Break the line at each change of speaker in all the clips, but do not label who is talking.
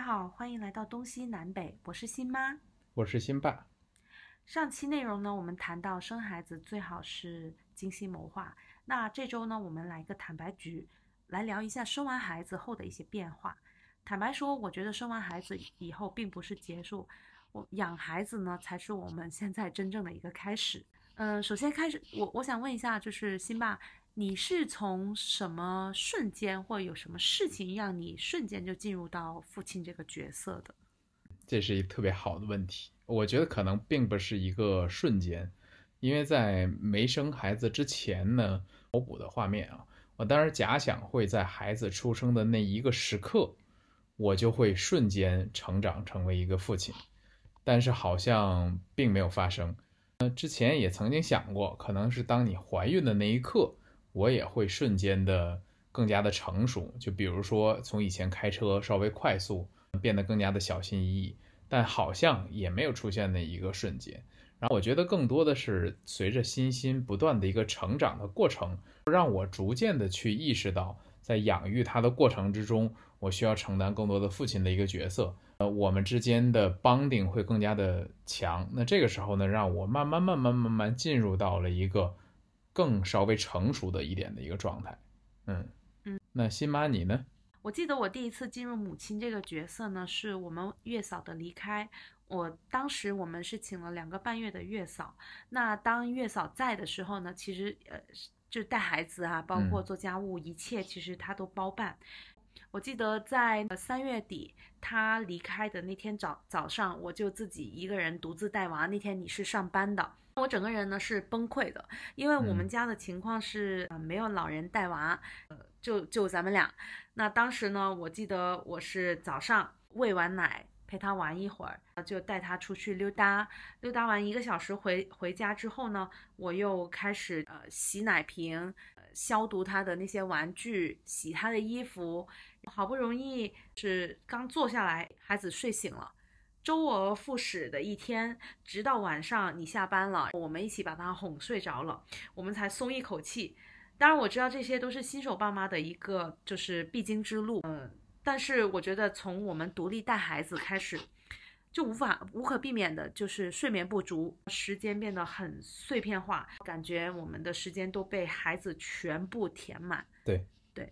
家好，欢迎来到东西南北，我是新妈，
我是新爸。
上期内容呢，我们谈到生孩子最好是精心谋划。那这周呢，我们来个坦白局，来聊一下生完孩子后的一些变化。坦白说，我觉得生完孩子以后并不是结束，我养孩子呢才是我们现在真正的一个开始。嗯，首先开始，我我想问一下，就是新爸，你是从什么瞬间，或者有什么事情让你瞬间就进入到父亲这个角色的？
这是一特别好的问题。我觉得可能并不是一个瞬间，因为在没生孩子之前呢，脑补的画面啊，我当时假想会在孩子出生的那一个时刻。我就会瞬间成长成为一个父亲，但是好像并没有发生。呃，之前也曾经想过，可能是当你怀孕的那一刻，我也会瞬间的更加的成熟。就比如说，从以前开车稍微快速，变得更加的小心翼翼，但好像也没有出现那一个瞬间。然后我觉得更多的是随着欣欣不断的一个成长的过程，让我逐渐的去意识到，在养育他的过程之中。我需要承担更多的父亲的一个角色，呃，我们之间的 bonding 会更加的强。那这个时候呢，让我慢慢慢慢慢慢进入到了一个更稍微成熟的一点的一个状态。嗯
嗯，
那新妈你呢？
我记得我第一次进入母亲这个角色呢，是我们月嫂的离开。我当时我们是请了两个半月的月嫂。那当月嫂在的时候呢，其实呃，就带孩子啊，包括做家务，一切其实她都包办。我记得在三月底他离开的那天早早上，我就自己一个人独自带娃。那天你是上班的，我整个人呢是崩溃的，因为我们家的情况是呃没有老人带娃，呃，就就咱们俩。那当时呢，我记得我是早上喂完奶，陪他玩一会儿，就带他出去溜达，溜达完一个小时回回家之后呢，我又开始呃洗奶瓶，消毒他的那些玩具，洗他的衣服。好不容易是刚坐下来，孩子睡醒了，周而复始的一天，直到晚上你下班了，我们一起把他哄睡着了，我们才松一口气。当然我知道这些都是新手爸妈的一个就是必经之路，嗯，但是我觉得从我们独立带孩子开始，就无法无可避免的就是睡眠不足，时间变得很碎片化，感觉我们的时间都被孩子全部填满。
对。对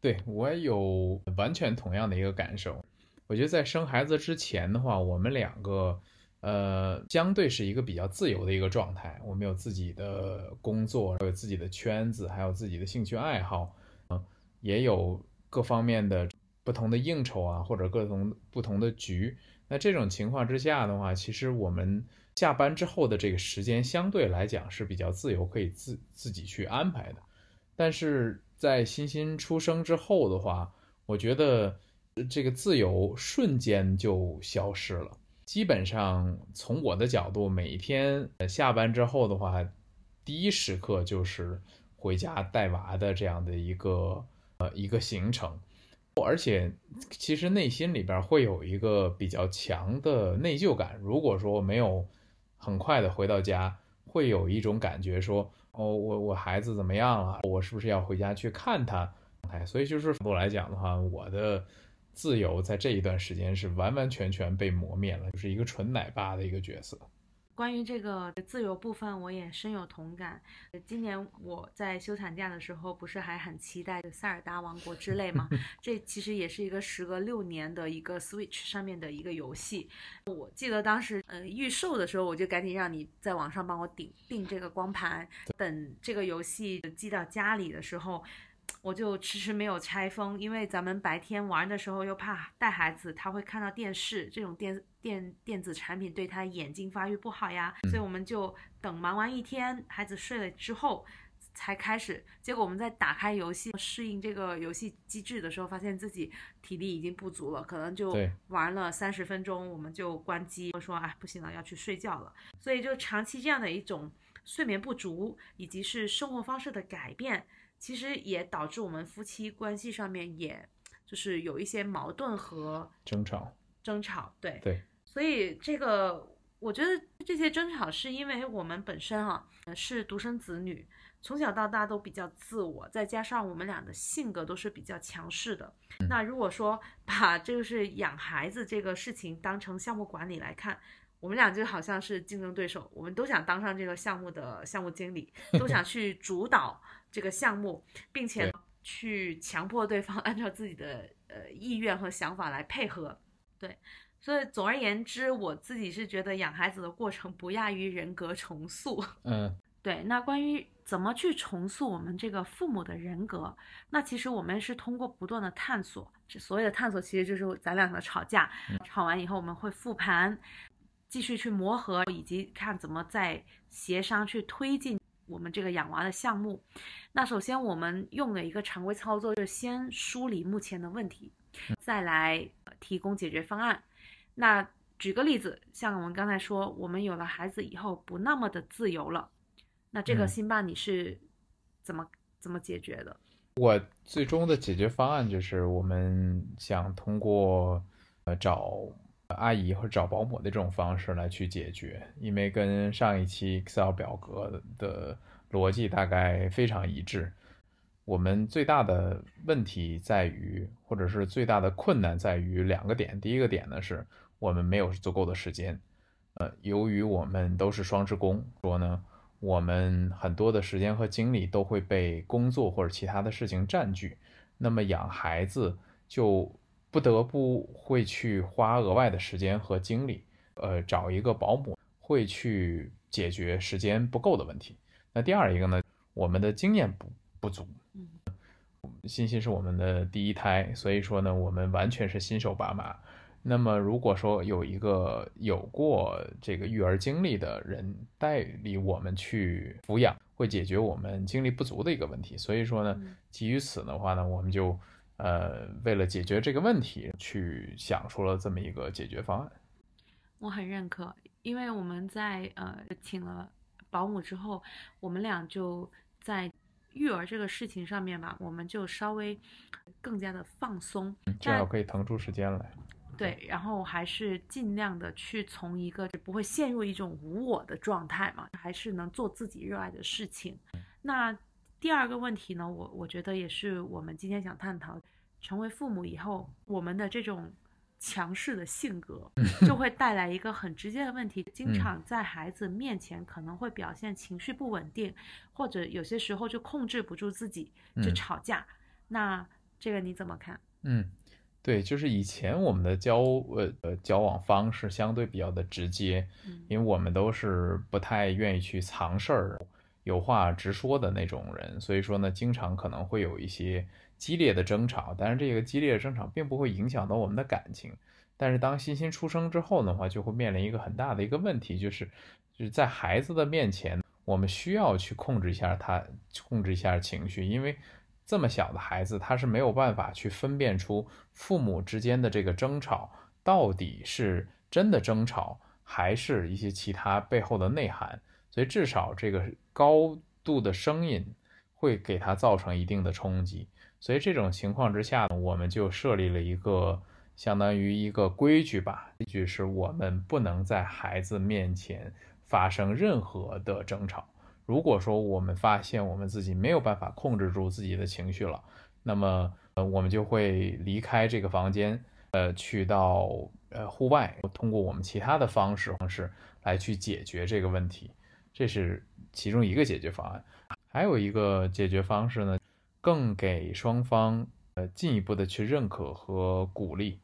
对我有完全同样的一个感受，我觉得在生孩子之前的话，我们两个，呃，相对是一个比较自由的一个状态。我们有自己的工作，有自己的圈子，还有自己的兴趣爱好，嗯，也有各方面的不同的应酬啊，或者各种不同的局。那这种情况之下的话，其实我们下班之后的这个时间相对来讲是比较自由，可以自自己去安排的。但是在欣欣出生之后的话，我觉得这个自由瞬间就消失了。基本上从我的角度，每天下班之后的话，第一时刻就是回家带娃的这样的一个呃一个行程。而且其实内心里边会有一个比较强的内疚感。如果说没有很快的回到家，会有一种感觉说。哦，我我孩子怎么样了？我是不是要回家去看他？哎，所以就是我来讲的话，我的自由在这一段时间是完完全全被磨灭了，就是一个纯奶爸的一个角色。
关于这个自由部分，我也深有同感。今年我在休产假的时候，不是还很期待《塞尔达王国》之类吗？这其实也是一个时隔六年的一个 Switch 上面的一个游戏。我记得当时，呃，预售的时候，我就赶紧让你在网上帮我订订这个光盘，等这个游戏寄到家里的时候。我就迟迟没有拆封，因为咱们白天玩的时候又怕带孩子，他会看到电视这种电电电子产品对他眼睛发育不好呀，所以我们就等忙完一天，孩子睡了之后才开始。结果我们在打开游戏适应这个游戏机制的时候，发现自己体力已经不足了，可能就玩了三十分钟，我们就关机，我说哎不行了，要去睡觉了。所以就长期这样的一种睡眠不足，以及是生活方式的改变。其实也导致我们夫妻关系上面，也就是有一些矛盾和
争吵。
争吵，对
对。
所以这个，我觉得这些争吵是因为我们本身啊是独生子女，从小到大都比较自我，再加上我们俩的性格都是比较强势的。那如果说把这个是养孩子这个事情当成项目管理来看，我们俩就好像是竞争对手，我们都想当上这个项目的项目经理，都想去主导这个项目，并且去强迫对方 按照自己的呃意愿和想法来配合。对，所以总而言之，我自己是觉得养孩子的过程不亚于人格重塑。
嗯，
对。那关于怎么去重塑我们这个父母的人格，那其实我们是通过不断的探索，这所谓的探索其实就是咱俩的吵架，吵完以后我们会复盘。继续去磨合，以及看怎么在协商去推进我们这个养娃的项目。那首先我们用的一个常规操作，就是先梳理目前的问题，再来提供解决方案。那举个例子，像我们刚才说，我们有了孩子以后不那么的自由了，那这个新爸你是怎么怎么解决的？
我最终的解决方案就是我们想通过呃找。阿姨或者找保姆的这种方式来去解决，因为跟上一期 Excel 表格的逻辑大概非常一致。我们最大的问题在于，或者是最大的困难在于两个点。第一个点呢，是我们没有足够的时间。呃，由于我们都是双职工，说呢，我们很多的时间和精力都会被工作或者其他的事情占据，那么养孩子就。不得不会去花额外的时间和精力，呃，找一个保姆会去解决时间不够的问题。那第二一个呢，我们的经验不不足，嗯，欣欣是我们的第一胎，所以说呢，我们完全是新手爸妈。那么如果说有一个有过这个育儿经历的人代理我们去抚养，会解决我们精力不足的一个问题。所以说呢，基于此的话呢，我们就。呃，为了解决这个问题，去想出了这么一个解决方案。
我很认可，因为我们在呃请了保姆之后，我们俩就在育儿这个事情上面吧，我们就稍微更加的放松，
至少可以腾出时间来。
对，然后还是尽量的去从一个不会陷入一种无我的状态嘛，还是能做自己热爱的事情。那。第二个问题呢，我我觉得也是我们今天想探讨，成为父母以后，我们的这种强势的性格 就会带来一个很直接的问题，经常在孩子面前可能会表现情绪不稳定，或者有些时候就控制不住自己，就吵架。那这个你怎么看？
嗯，对，就是以前我们的交呃呃交往方式相对比较的直接，因为我们都是不太愿意去藏事儿。有话直说的那种人，所以说呢，经常可能会有一些激烈的争吵，但是这个激烈的争吵并不会影响到我们的感情。但是当欣欣出生之后的话，就会面临一个很大的一个问题，就是就是在孩子的面前，我们需要去控制一下他，控制一下情绪，因为这么小的孩子他是没有办法去分辨出父母之间的这个争吵到底是真的争吵，还是一些其他背后的内涵。所以至少这个高度的声音会给他造成一定的冲击。所以这种情况之下呢，我们就设立了一个相当于一个规矩吧，规矩是我们不能在孩子面前发生任何的争吵。如果说我们发现我们自己没有办法控制住自己的情绪了，那么呃我们就会离开这个房间，呃去到呃户外，通过我们其他的方式方式来去解决这个问题。这是其中一个解决方案，还有一个解决方式呢，更给双方呃进一步的去认可和鼓励，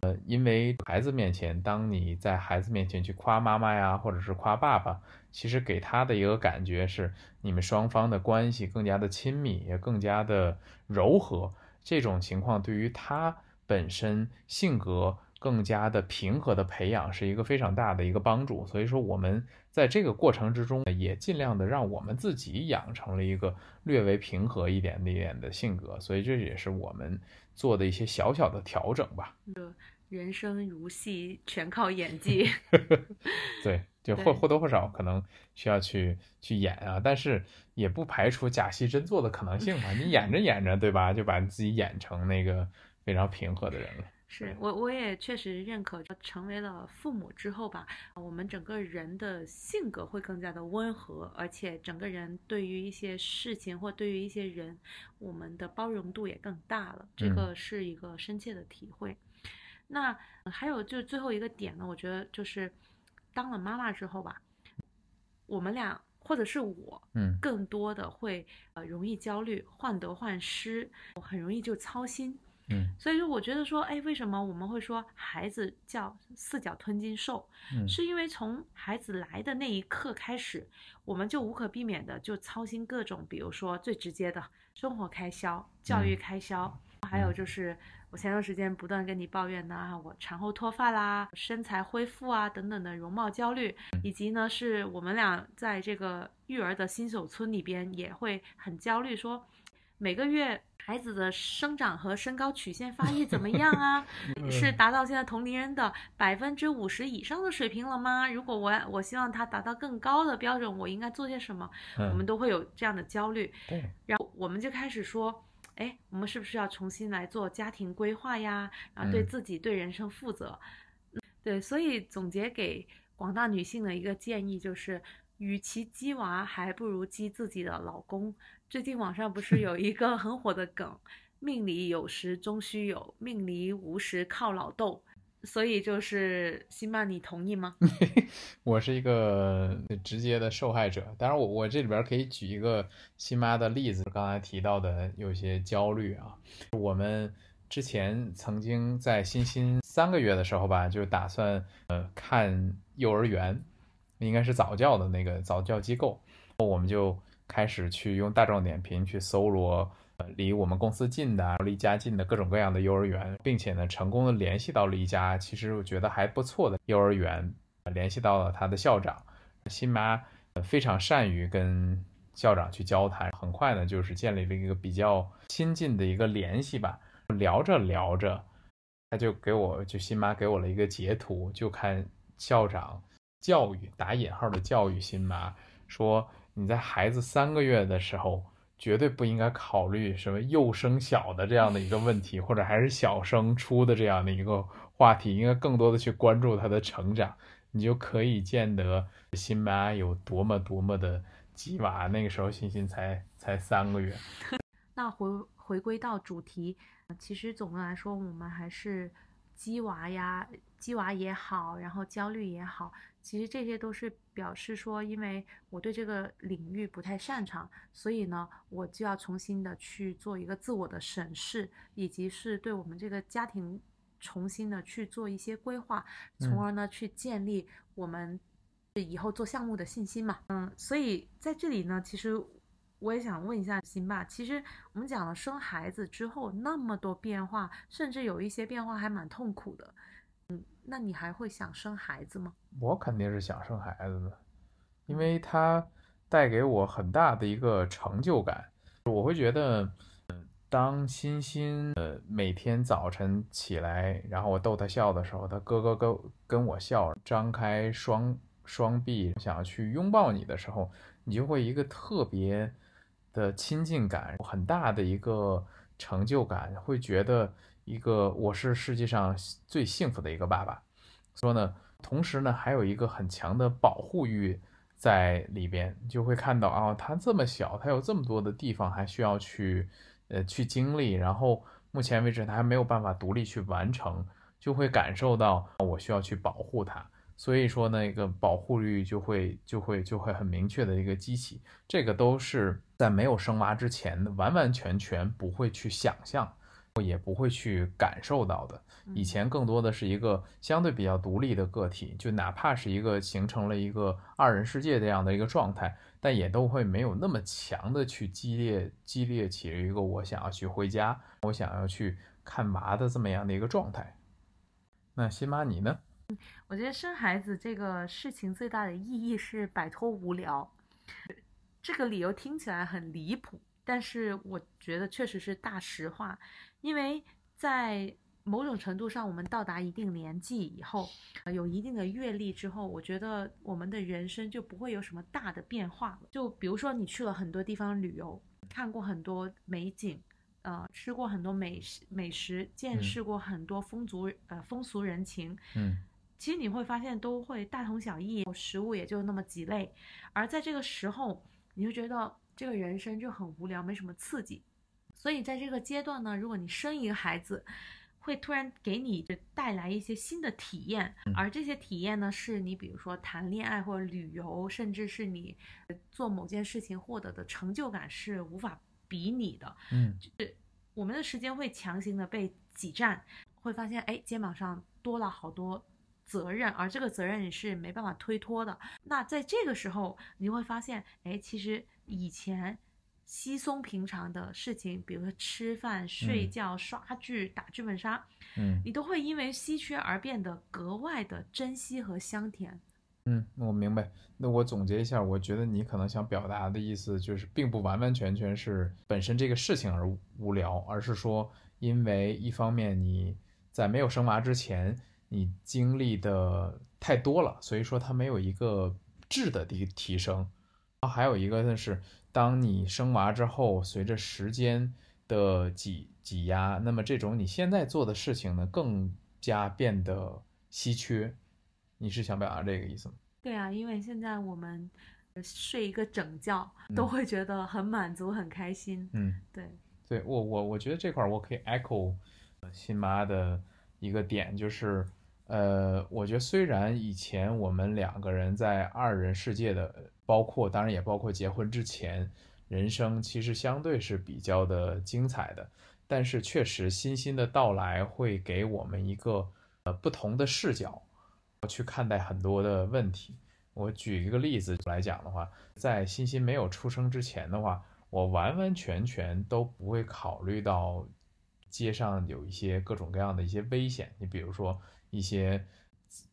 呃，因为孩子面前，当你在孩子面前去夸妈妈呀，或者是夸爸爸，其实给他的一个感觉是你们双方的关系更加的亲密，也更加的柔和。这种情况对于他本身性格更加的平和的培养是一个非常大的一个帮助。所以说我们。在这个过程之中，也尽量的让我们自己养成了一个略微平和一点、一点的性格，所以这也是我们做的一些小小的调整吧。
人生如戏，全靠演技。
对，就或或多或少可能需要去去演啊，但是也不排除假戏真做的可能性嘛。你演着演着，对吧，就把自己演成那个非常平和的人了。
是我，我也确实认可，成为了父母之后吧，我们整个人的性格会更加的温和，而且整个人对于一些事情或对于一些人，我们的包容度也更大了。这个是一个深切的体会。那还有就是最后一个点呢，我觉得就是当了妈妈之后吧，我们俩或者是我，
嗯，
更多的会呃容易焦虑，患得患失，我很容易就操心。
嗯，
所以说我觉得说，哎，为什么我们会说孩子叫四脚吞金兽？
嗯，
是因为从孩子来的那一刻开始，我们就无可避免的就操心各种，比如说最直接的生活开销、教育开销，还有就是我前段时间不断跟你抱怨的，我产后脱发啦、身材恢复啊等等的容貌焦虑，以及呢是我们俩在这个育儿的新手村里边也会很焦虑，说每个月。孩子的生长和身高曲线发育怎么样啊？是达到现在同龄人的百分之五十以上的水平了吗？如果我我希望他达到更高的标准，我应该做些什么？我们都会有这样的焦虑。
对，
然后我们就开始说，哎，我们是不是要重新来做家庭规划呀？然后对自己、对人生负责。对，所以总结给广大女性的一个建议就是。与其鸡娃，还不如鸡自己的老公。最近网上不是有 一个很火的梗，“命里有时终须有，命里无时靠老豆”。所以就是辛巴，你同意吗？
我是一个直接的受害者。当然，我我这里边可以举一个辛妈的例子，刚才提到的有些焦虑啊。我们之前曾经在欣欣三个月的时候吧，就打算呃看幼儿园。应该是早教的那个早教机构，我们就开始去用大众点评去搜罗，呃，离我们公司近的、离家近的各种各样的幼儿园，并且呢，成功的联系到了一家其实我觉得还不错的幼儿园，联系到了他的校长，新妈非常善于跟校长去交谈，很快呢，就是建立了一个比较亲近的一个联系吧。聊着聊着，他就给我就新妈给我了一个截图，就看校长。教育打引号的教育新妈说：“你在孩子三个月的时候，绝对不应该考虑什么幼升小的这样的一个问题，或者还是小升初的这样的一个话题，应该更多的去关注他的成长。你就可以见得新妈有多么多么的鸡娃。那个时候，欣欣才才三个月。
那回回归到主题，其实总的来说，我们还是鸡娃呀，鸡娃也好，然后焦虑也好。”其实这些都是表示说，因为我对这个领域不太擅长，所以呢，我就要重新的去做一个自我的审视，以及是对我们这个家庭重新的去做一些规划，从而呢去建立我们以后做项目的信心嘛。嗯，所以在这里呢，其实我也想问一下辛爸，其实我们讲了生孩子之后那么多变化，甚至有一些变化还蛮痛苦的。嗯，那你还会想生孩子吗？
我肯定是想生孩子的，因为他带给我很大的一个成就感。我会觉得，嗯当欣欣呃每天早晨起来，然后我逗他笑的时候，他咯咯咯跟我笑，张开双双臂想要去拥抱你的时候，你就会一个特别的亲近感，很大的一个成就感，会觉得。一个我是世界上最幸福的一个爸爸，说呢，同时呢还有一个很强的保护欲在里边，就会看到啊，他这么小，他有这么多的地方还需要去呃去经历，然后目前为止他还没有办法独立去完成，就会感受到我需要去保护他，所以说那个保护欲就会就会就会很明确的一个激起，这个都是在没有生娃之前完完全全不会去想象。也不会去感受到的。以前更多的是一个相对比较独立的个体，就哪怕是一个形成了一个二人世界这样的一个状态，但也都会没有那么强的去激烈激烈起一个我想要去回家，我想要去看娃的这么样的一个状态。那新妈你呢？
我觉得生孩子这个事情最大的意义是摆脱无聊。这个理由听起来很离谱，但是我觉得确实是大实话。因为在某种程度上，我们到达一定年纪以后，有一定的阅历之后，我觉得我们的人生就不会有什么大的变化了。就比如说，你去了很多地方旅游，看过很多美景，呃吃过很多美食美食，见识过很多风俗呃风俗人情，
嗯
其实你会发现都会大同小异，食物也就那么几类，而在这个时候，你就觉得这个人生就很无聊，没什么刺激。所以在这个阶段呢，如果你生一个孩子，会突然给你带来一些新的体验，而这些体验呢，是你比如说谈恋爱或者旅游，甚至是你做某件事情获得的成就感是无法比拟的。
嗯就是
我们的时间会强行的被挤占，会发现哎，肩膀上多了好多责任，而这个责任你是没办法推脱的。那在这个时候，你会发现，哎，其实以前稀松平常的事情，比如说吃饭、睡觉、刷剧、打剧本杀，
嗯
你都会因为稀缺而变得格外的珍惜和香甜。
嗯，我明白。那我总结一下，我觉得你可能想表达的意思就是，并不完完全全是本身这个事情而无聊，而是说，因为一方面你在没有生娃之前，你经历的太多了，所以说它没有一个质的提提升。还有一个呢是，当你生娃之后，随着时间的挤挤压，那么这种你现在做的事情呢，更加变得稀缺。你是想表达这个意思吗？
对啊，因为现在我们呃睡一个整觉都会觉得很满足、很开心。
嗯。
对，
对我我我觉得这块儿我可以 echo 呃新妈的一个点，就是呃，我觉得虽然以前我们两个人在二人世界的，包括当然也包括结婚之前，人生其实相对是比较的精彩的，但是确实欣欣的到来会给我们一个呃不同的视角去看待很多的问题。我举一个例子来讲的话，在欣欣没有出生之前的话，我完完全全都不会考虑到街上有一些各种各样的一些危险。你比如说一些自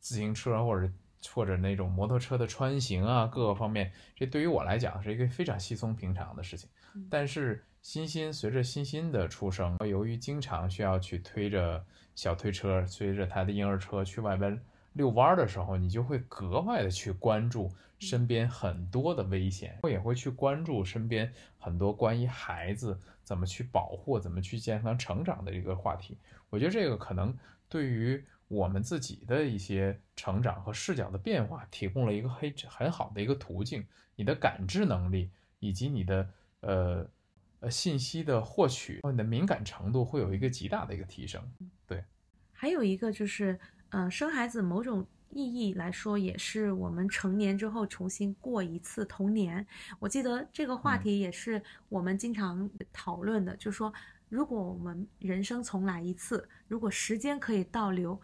自行车或者或者那种摩托车的穿行啊，各个方面，这对于我来讲是一个非常稀松平常的事情。但是欣欣随着欣欣的出生，由于经常需要去推着小推车，推着他的婴儿车去外边遛弯儿的时候，你就会格外的去关注身边很多的危险，我也会去关注身边很多关于孩子怎么去保护、怎么去健康成长的一个话题。我觉得这个可能对于我们自己的一些成长和视角的变化，提供了一个很很好的一个途径。你的感知能力以及你的呃呃信息的获取，你的敏感程度会有一个极大的一个提升。对，
还有一个就是，呃，生孩子某种意义来说，也是我们成年之后重新过一次童年。我记得这个话题也是我们经常讨论的，就是说，如果我们人生重来一次，如果时间可以倒流，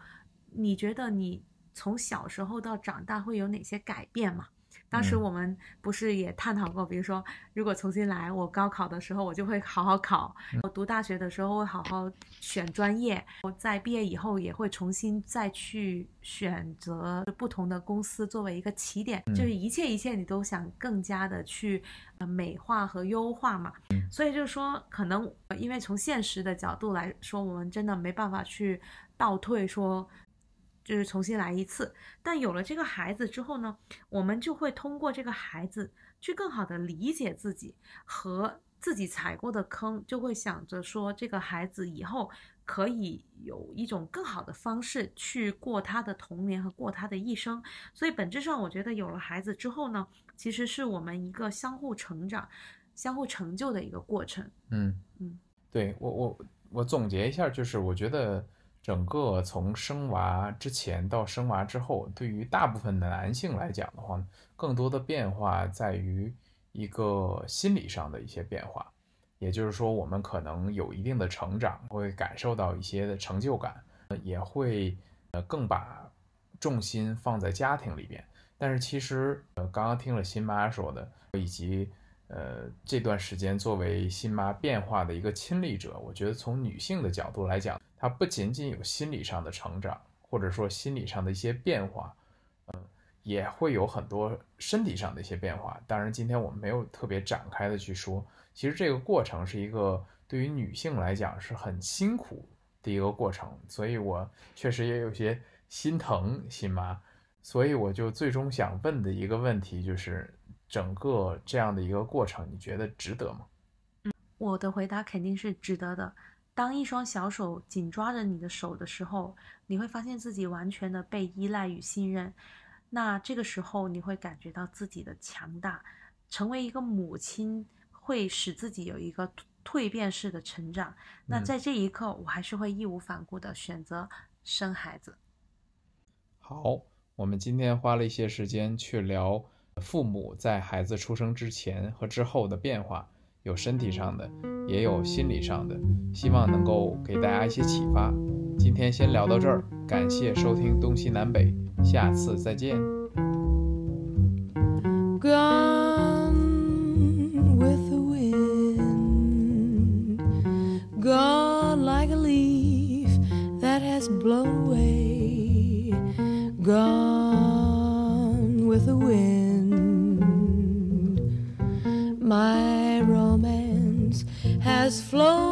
你觉得你从小时候到长大会有哪些改变吗？当时
嗯
我们不是也探讨过，比如说，如果重新来，我高考的时候我就会好好考，我读大学的时候会好好选专业，我在毕业以后也会重新再去选择不同的公司作为一个起点，就是一切一切你都想更加的去呃美化和优化嘛。所以就是说，可能呃因为从现实的角度来说，我们真的没办法去倒退说。就是重新来一次，但有了这个孩子之后呢，我们就会通过这个孩子去更好的理解自己和自己踩过的坑，就会想着说这个孩子以后可以有一种更好的方式去过他的童年和过他的一生。所以本质上，我觉得有了孩子之后呢，其实是我们一个相互成长、相互成就的一个过程。
嗯
嗯，
对我我我总结一下，就是我觉得整个从生娃之前到生娃之后，对于大部分的男性来讲的话，更多的变化在于一个心理上的一些变化，也就是说，我们可能有一定的成长，会感受到一些的成就感，也会呃更把重心放在家庭里边。但是其实呃，刚刚听了新妈说的，以及呃这段时间作为新妈变化的一个亲历者，我觉得从女性的角度来讲，她不仅仅有心理上的成长，或者说心理上的一些变化，嗯、也会有很多身体上的一些变化。当然，今天我们没有特别展开的去说，其实这个过程是一个对于女性来讲是很辛苦的一个过程，所以我确实也有些心疼新妈。所以我就最终想问的一个问题就是，整个这样的一个过程，你觉得值得吗？
嗯我的回答肯定是值得的。当一双小手紧抓着你的手的时候，你会发现自己完全的被依赖与信任。那这个时候，你会感觉到自己的强大。成为一个母亲，会使自己有一个蜕变式的成长。那在这一刻，我还是会义无反顾的选择生孩子。
好，我们今天花了一些时间去聊父母在孩子出生之前和之后的变化。有身体上的，也有心理上的，希望能够给大家一些启发。今天先聊到这儿，感谢收听东西南北，下次再见。has flown away. my romance has flown.